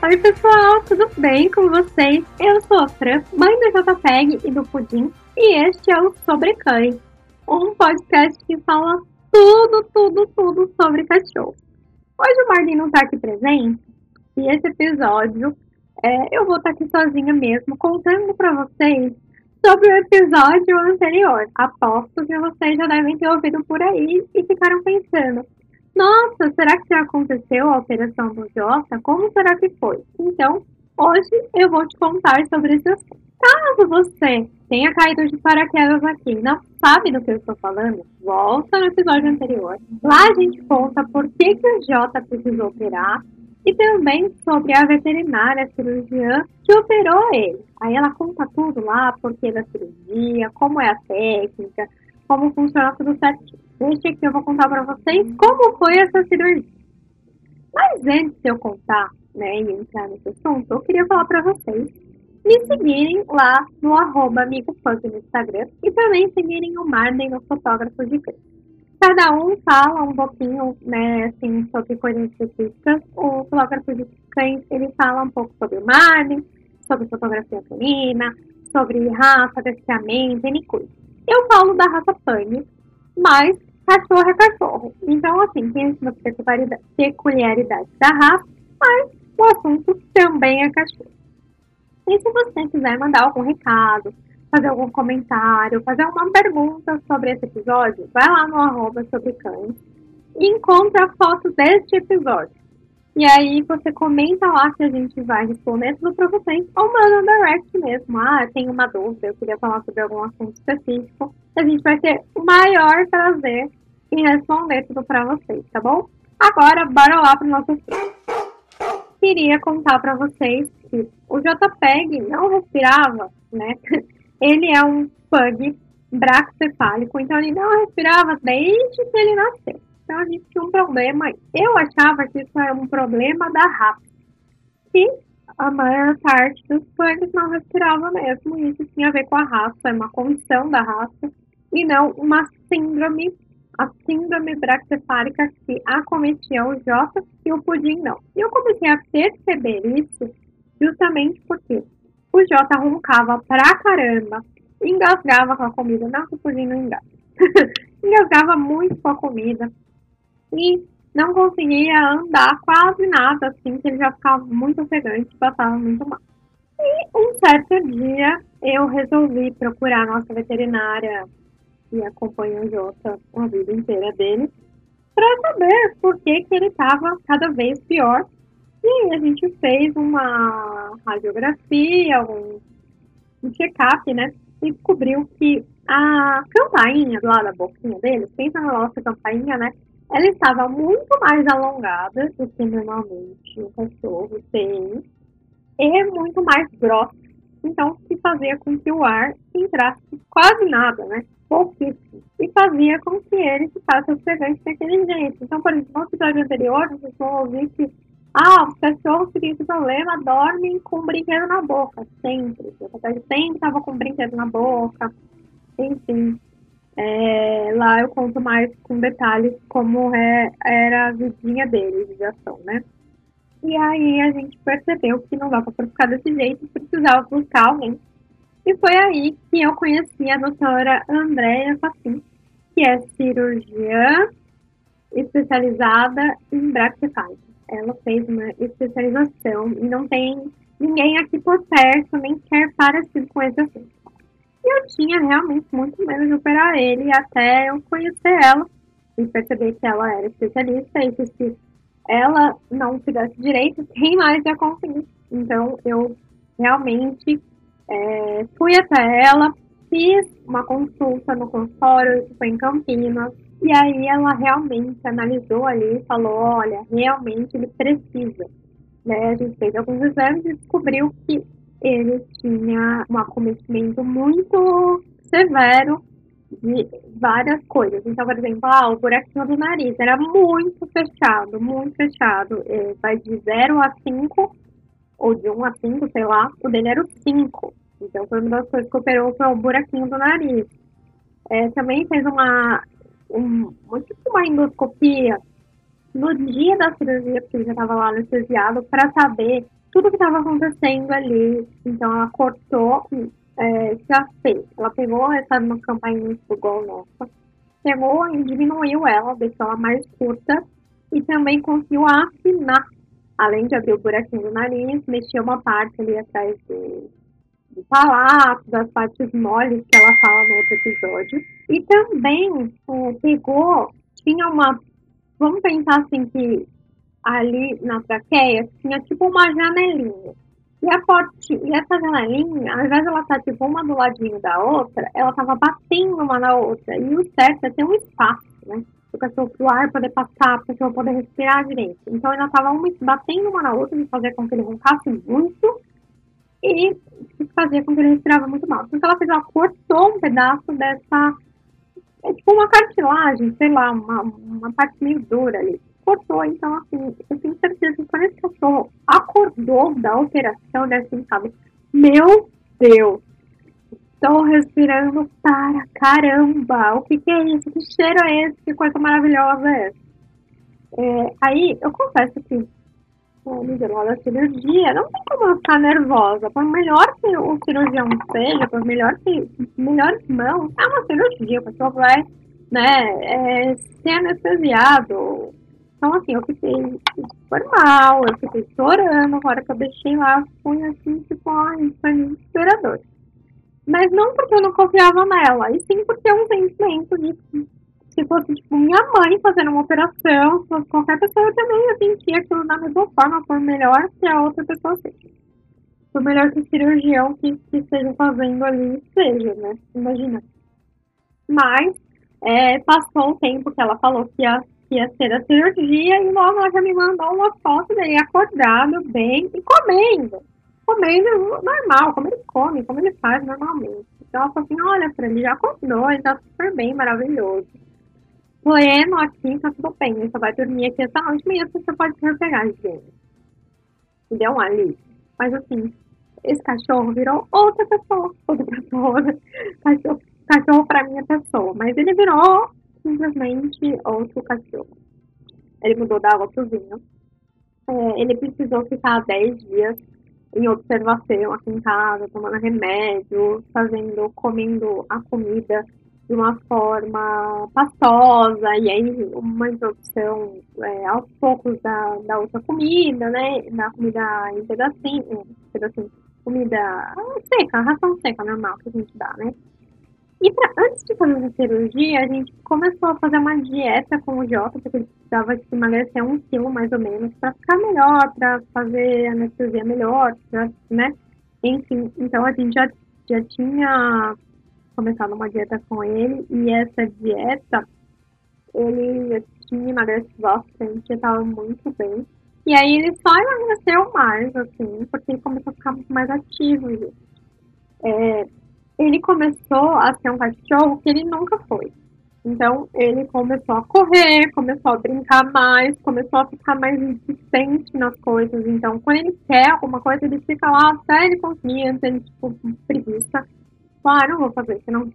Oi, pessoal, tudo bem com vocês? Eu sou a Fran, mãe do JPEG e do Pudim, e este é o Sobre Cães, um podcast que fala tudo, tudo, tudo sobre cachorro. Hoje o Marlin não está aqui presente, e esse episódio é, eu vou estar tá aqui sozinha mesmo, contando para vocês sobre o episódio anterior. Aposto que vocês já devem ter ouvido por aí e ficaram pensando: nossa, será que já aconteceu a alteração do Jota? Como será que foi? Então, hoje eu vou te contar sobre esse assunto. Caso você tenha caído de paraquedas aqui e não sabe do que eu estou falando, volta no episódio anterior. Lá a gente conta por que, que o Jota precisou operar e também sobre a veterinária a cirurgiã que operou ele. Aí ela conta tudo lá, por que da cirurgia, como é a técnica, como funciona tudo certinho. Este aqui eu vou contar para vocês como foi essa cirurgia. Mas antes de eu contar, né, e entrar nesse assunto, eu queria falar para vocês me seguirem lá no arroba amigo no Instagram e também seguirem o Marden no Fotógrafo de Cães. Cada um fala um pouquinho, né, assim, sobre coisas específicas. O fotógrafo de cães, ele fala um pouco sobre o Marden, sobre fotografia canina, sobre raça, desfiamento, N coisa. Eu falo da raça Pane, mas cachorro é cachorro. Então, assim, tem as peculiaridades da raça, mas o assunto também é cachorro. E se você quiser mandar algum recado, fazer algum comentário, fazer uma pergunta sobre esse episódio, vai lá no arroba sobre cães e encontra a foto deste episódio. E aí você comenta lá que a gente vai responder tudo para vocês, ou manda um direct mesmo. Ah, tenho uma dúvida, eu queria falar sobre algum assunto específico. A gente vai ter o maior prazer em responder tudo para vocês, tá bom? Agora, bora lá pro nosso assunto. Queria contar para vocês que o JPEG não respirava, né? Ele é um pug braxcefálico, então ele não respirava desde que ele nasceu. Então a gente tinha um problema. Eu achava que isso era um problema da raça. Que a maior parte dos pugs não respirava mesmo. Isso tinha a ver com a raça, é uma condição da raça. E não uma síndrome, a síndrome braxcefálica que acometia o Jota e o Pudim não. E eu comecei a perceber isso justamente porque o Jota roncava pra caramba, engasgava com a comida. Não que o Pudim não engasga. engasgava muito com a comida e não conseguia andar quase nada, assim, que ele já ficava muito ofegante, passava muito mal. E um certo dia eu resolvi procurar a nossa veterinária que acompanha o Jota a vida inteira dele, para saber por que, que ele estava cada vez pior. E a gente fez uma radiografia, um, um check-up, né? E descobriu que a campainha lá da boquinha dele, pensa na nossa campainha, né? Ela estava muito mais alongada do que normalmente o cachorro tem e muito mais grossa. Então, que fazia com que o ar entrasse quase nada, né? Pouquíssimo. E fazia com que ele ficasse ofegante daquele jeito. Então, por exemplo, no episódio anterior, vocês vão ouvir que ah, os cachorros que esse problema dormem com um brinquedo na boca, sempre. Cachorro sempre estava com um brinquedo na boca. Enfim, é, lá eu conto mais com detalhes como é, era a vidinha deles de ação, né? E aí a gente percebeu que não dava para ficar desse jeito, precisava buscar alguém. E foi aí que eu conheci a doutora Andréia Facim, que é cirurgiã especializada em braquicefálica. Ela fez uma especialização e não tem ninguém aqui por perto, nem sequer parecido com esse assunto. E eu tinha realmente muito medo de operar ele até eu conhecer ela e perceber que ela era especialista e que se ela não fizesse direito, quem mais ia conseguir? Então eu realmente é, fui até ela, fiz uma consulta no consultório, foi em Campinas, e aí ela realmente analisou ali e falou, olha, realmente ele precisa. Né? A gente fez alguns exames e descobriu que ele tinha um acometimento muito severo de várias coisas. Então, por exemplo, ah, o buraquinho do nariz era muito fechado, muito fechado. É, vai de 0 a 5, ou de 1 a 5, sei lá, o dele era o 5. Então, foi uma das coisas que operou foi o buraquinho do nariz. É, também fez uma, um, tipo uma endoscopia no dia da cirurgia, porque ele já estava lá anestesiado, para saber tudo que estava acontecendo ali. Então ela cortou, é, já fez. Ela pegou essa campainha do Gol nossa, pegou e diminuiu ela, deixou ela mais curta e também conseguiu afinar. Além de abrir o buraquinho do nariz, mexeu uma parte ali atrás do, do palato, das partes moles que ela fala no outro episódio. E também é, pegou, tinha uma. Vamos pensar assim que ali na traqueia tinha tipo uma janelinha. E, a porti, e essa janelinha, ao invés de ela estar tipo uma do ladinho da outra, ela estava batendo uma na outra. E o certo é ter um espaço, né? O cachorro pro ar poder passar, o cachorro poder respirar direito. Então ela estava uma batendo uma na outra, e fazia com que ele roncasse muito e fazia com que ele respirava muito mal. Então ela fez, ela cortou um pedaço dessa. É tipo uma cartilagem, sei lá, uma, uma parte meio dura ali cortou. Então, assim, eu tenho certeza que quando esse cachorro acordou da operação, ter pensado, meu Deus, estou respirando para caramba, o que, que, é isso? Que cheiro é esse? Que coisa maravilhosa é essa? É, aí, eu confesso que no da cirurgia, não tem como eu ficar nervosa. Por melhor que o cirurgião seja, por melhor que melhores mãos, é uma cirurgia, o cachorro vai né, é, ser anestesiado, então, assim, eu fiquei super mal, eu fiquei chorando, a hora que eu deixei lá, fui assim, tipo, ai, foi desesperador. Mas não porque eu não confiava nela, e sim porque é um sentimento de se fosse, tipo, minha mãe fazendo uma operação, se fosse qualquer pessoa, eu também ia sentir aquilo da mesma forma, por melhor que a outra pessoa seja. Por melhor que o cirurgião que, que esteja fazendo ali seja, né? Imagina. Mas, é, passou o tempo que ela falou que ia que ia ser a cirurgia e logo ela já me mandou uma foto dele acordado, bem e comendo. Comendo normal, como ele come, como ele faz normalmente. Então ela falou assim, olha, pra ele já acordou, ele tá super bem, maravilhoso. Pleno aqui, tá tudo bem, ele só vai dormir aqui essa noite, amanhã você pode se pegar, gente. Me deu um alívio. Mas assim, esse cachorro virou outra pessoa, outra pessoa, cachorro, cachorro pra minha pessoa, mas ele virou simplesmente outro cachorro. Ele mudou da água pro vinho. É, ele precisou ficar 10 dias em observação aqui em casa, tomando remédio, fazendo, comendo a comida de uma forma pastosa, e aí uma introdução é, aos poucos da, da outra comida, né? Da comida em pedacinho, pedacinho, comida seca, ração seca normal que a gente dá, né? E pra, antes de fazer essa cirurgia, a gente começou a fazer uma dieta com o Jota, porque ele precisava de emagrecer um quilo mais ou menos, para ficar melhor, para fazer anestesia melhor, pra, né? Enfim, então a gente já, já tinha começado uma dieta com ele, e essa dieta, ele tinha emagrecido bastante, estava muito bem. E aí ele só emagreceu mais, assim, porque ele começou a ficar muito mais ativo. É, ele começou a ser um cachorro que ele nunca foi. Então, ele começou a correr, começou a brincar mais, começou a ficar mais insistente nas coisas. Então, quando ele quer alguma coisa, ele fica lá até ele conseguir, antes ele, tipo, preguiça. Ah, não vou fazer isso, não.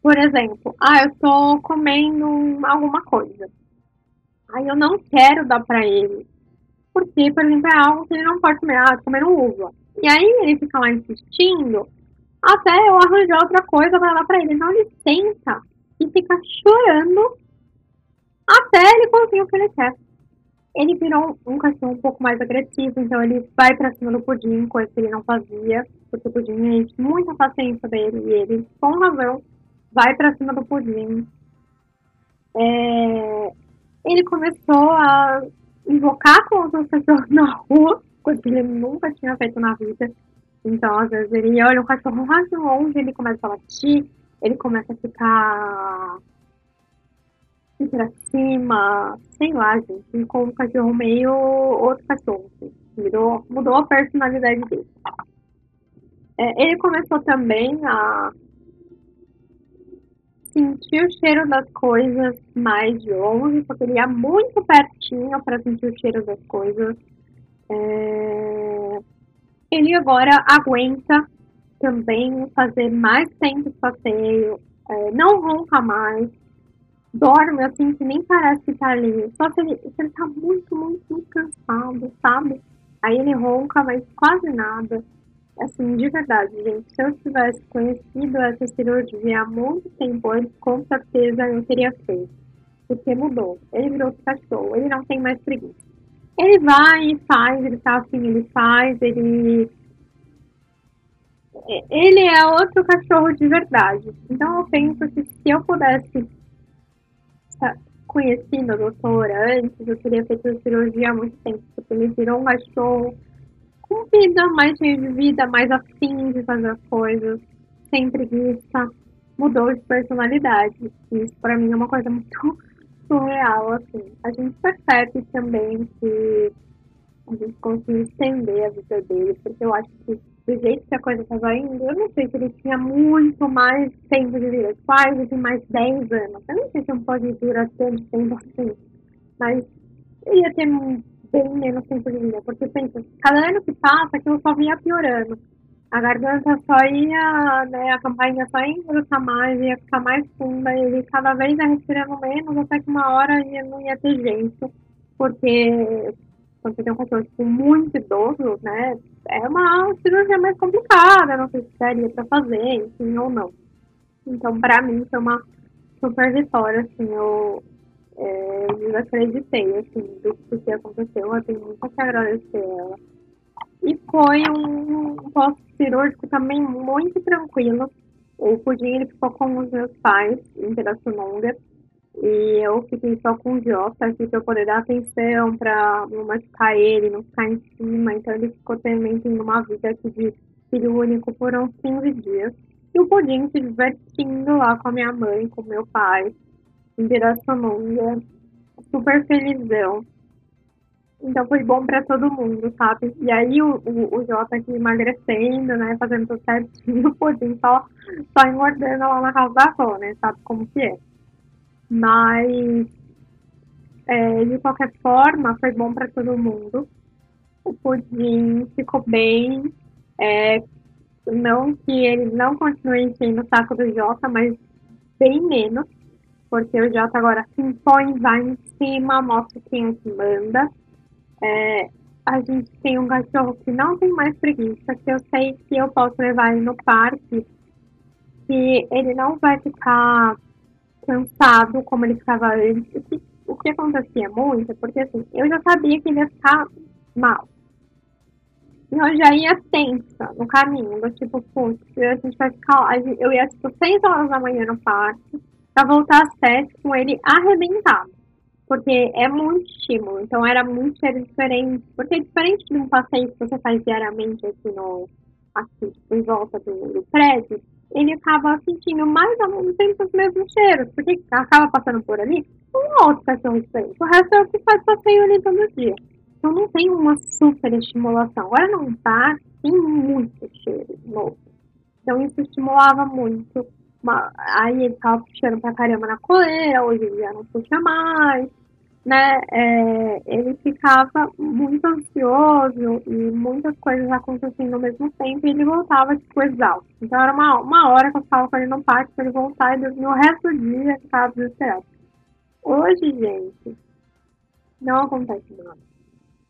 Por exemplo, ah, eu tô comendo alguma coisa. Aí eu não quero dar pra ele. Porque, por exemplo, é algo que ele não pode comer. Ah, comendo uva. E aí ele fica lá insistindo até eu arranjar outra coisa para dar para ele. Então ele senta e fica chorando até ele conseguir o que ele quer. Ele virou um cachorro um pouco mais agressivo, então ele vai para cima do pudim, coisa que ele não fazia, porque o pudim é muita paciência dele e ele, com razão, vai para cima do pudim. É... Ele começou a invocar com outros cachorros na rua, coisa que ele nunca tinha feito na vida. Então, às vezes, ele olha o cachorro mais longe, ele começa a latir, ele começa a ficar pra cima, sei lá, gente, com um cachorro meio outro cachorro. Assim. Mudou, mudou a personalidade dele. É, ele começou também a sentir o cheiro das coisas mais de longe, porque ele ia muito pertinho para sentir o cheiro das coisas. É ele agora aguenta também fazer mais tempo de passeio, é, não ronca mais, dorme assim que nem parece que tá ali. Só se ele, ele tá muito, muito, muito cansado, sabe? Aí ele ronca, mas quase nada. Assim, de verdade, gente, se eu tivesse conhecido essa cirurgia há muito tempo antes, com certeza eu teria feito. Porque mudou. Ele virou cachorro, ele não tem mais preguiça. Ele vai e faz, ele tá assim, ele faz, ele. Ele é outro cachorro de verdade. Então eu penso que se eu pudesse conhecido a doutora antes, eu teria feito cirurgia há muito tempo, porque ele virou um cachorro com vida, mais cheio de vida, mais afim de fazer as coisas, sem preguiça, mudou de personalidade. Isso para mim é uma coisa muito surreal, assim. A gente percebe também que a gente conseguiu estender a vida dele, porque eu acho que do jeito que a coisa estava indo, eu não sei se ele tinha muito mais tempo de vida. Quase tem mais 10 anos. Eu não sei se um pode durar tanto tempo assim. Mas ia ter bem menos tempo de vida. Porque pensa, cada ano que passa, aquilo só vinha piorando. A garganta só ia, né, a campainha só ia engrossar mais, ia ficar mais funda, ele cada vez ia respirando menos, até que uma hora ia, não ia ter jeito. Porque quando você tem um cachorro tipo, muito idoso, né, é uma cirurgia mais complicada, não sei se daria pra fazer, enfim, ou não. Então, pra mim, foi uma super vitória, assim, eu é, desacreditei, assim, do que aconteceu, eu tenho muito que agradecer ela. E foi um pós-cirúrgico também muito tranquilo. O Pudim, ele ficou com os meus pais em Pirassununga, e eu fiquei só com o Jota aqui pra eu poder dar atenção, pra não machucar ele, não ficar em cima. Então ele ficou também tendo uma vida aqui de filho único por uns 15 dias. E o Pudim se divertindo lá com a minha mãe, com meu pai, em Pirassununga, super felizão. Então foi bom pra todo mundo, sabe? E aí o, o, o Jota aqui emagrecendo, né? Fazendo tudo certinho, o Pudim só, só engordando lá na casa da avó, né? Sabe como que é? Mas, é, de qualquer forma, foi bom para todo mundo. O pudim ficou bem. É, não que ele não continue enchendo o saco do Jota, mas bem menos. Porque o Jota agora se impõe, vai em cima, mostra quem é que manda. É, a gente tem um cachorro que não tem mais preguiça, que eu sei que eu posso levar ele no parque, que ele não vai ficar cansado como ele ficava antes. O que, o que acontecia muito, porque assim, eu já sabia que ele ia ficar mal. E eu já ia tensa no caminho, do tipo, putz, a gente vai ficar. Eu ia, tipo, 6 horas da manhã no parque, pra voltar às 7 com ele arrebentado. Porque é muito estímulo, então era muito diferente. Porque é diferente de um passeio que você faz diariamente aqui no. aqui, tipo, em volta do, do prédio ele acaba sentindo mais ou menos os mesmos cheiros, porque acaba passando por ali um outro cachorro diferente. O resto é o que faz passeio ali todo dia. Então não tem uma super estimulação. Agora não tá, tem muito cheiro novo. Então isso estimulava muito. Aí ele tava puxando pra caramba na coleira, hoje ele já não puxa mais né, é, ele ficava muito ansioso e muitas coisas acontecendo ao mesmo tempo e ele voltava tipo exausto. Então era uma, uma hora que eu ficava com ele no parque para ele voltar e dormir o resto do dia estava desesperado. Hoje, gente, não acontece nada.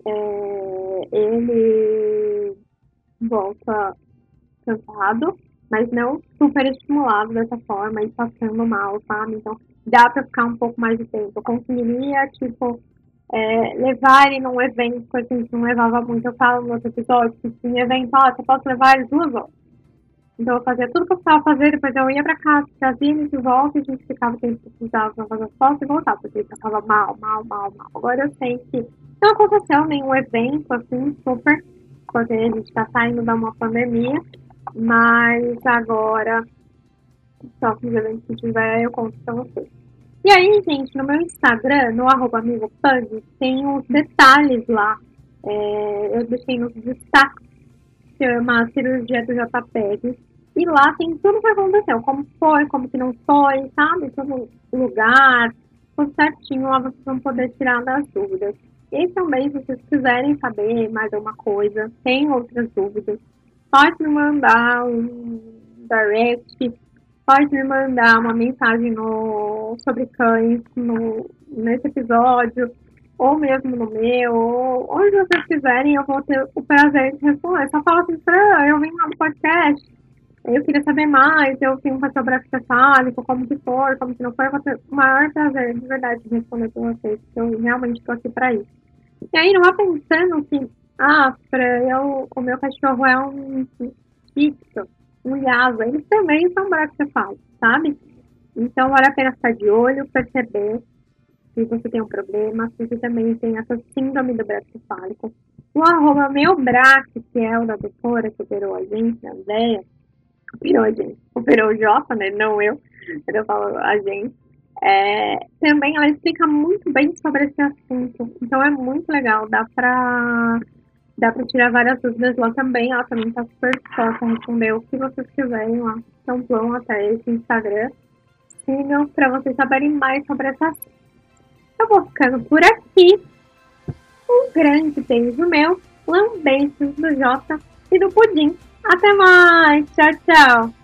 É, ele volta cansado, mas não super estimulado dessa forma e passando mal, sabe? Então dá para ficar um pouco mais de tempo. Eu conseguiria, tipo, é, levar ele num evento que a gente não levava muito. Eu falo no outro episódio que tinha evento, ó, você pode levar ele duas horas. Então eu fazia tudo que eu precisava fazer, depois eu ia pra casa, trazia ele de volta a gente ficava tempo que precisava pra fazer as fotos e voltar, porque ele tava mal, mal, mal, mal. Agora eu sei que não aconteceu nenhum evento assim, super, porque a gente tá saindo de uma pandemia, mas agora eventos que tiver, eu conto pra vocês. E aí, gente, no meu Instagram, no arroba tem os detalhes lá. É, eu deixei nos destaques, chama Cirurgia do JPEG. E lá tem tudo que aconteceu, como foi, como que não foi, sabe? Todo lugar, tudo certinho, lá vocês vão poder tirar das dúvidas. E também, se vocês quiserem saber mais alguma coisa, tem outras dúvidas, pode me mandar um direct pode me mandar uma mensagem no, sobre cães no, nesse episódio, ou mesmo no meu, ou onde vocês quiserem, eu vou ter o prazer de responder. Só fala assim, Fran, eu vim lá no podcast, eu queria saber mais, eu tenho um pastor cefálico, como que for, como que não for, eu vou ter o maior prazer, de verdade, de responder para vocês, porque eu realmente estou aqui para isso. E aí, não vá pensando assim, ah, Fran, eu, o meu cachorro é um fixo, um lhasa, eles também são bracefálicos, sabe? Então, vale a pena ficar de olho, perceber se você tem um problema, se você também tem essa síndrome do braço cefálico. O arroba meu braço, que é o da doutora que operou a gente, a Andréia, operou a gente, operou o Jota, né, não eu, eu falo a gente, é, também ela explica muito bem sobre esse assunto, então é muito legal, dá pra, dá pra tirar várias dúvidas lá também, ela também tá super disposta a responder o que vocês quiserem lá, então vão até esse Instagram, sigam para vocês saberem mais sobre essa. Eu vou ficando por aqui. Um grande beijo meu, lambeijos do Jota e do Pudim. Até mais! Tchau, tchau!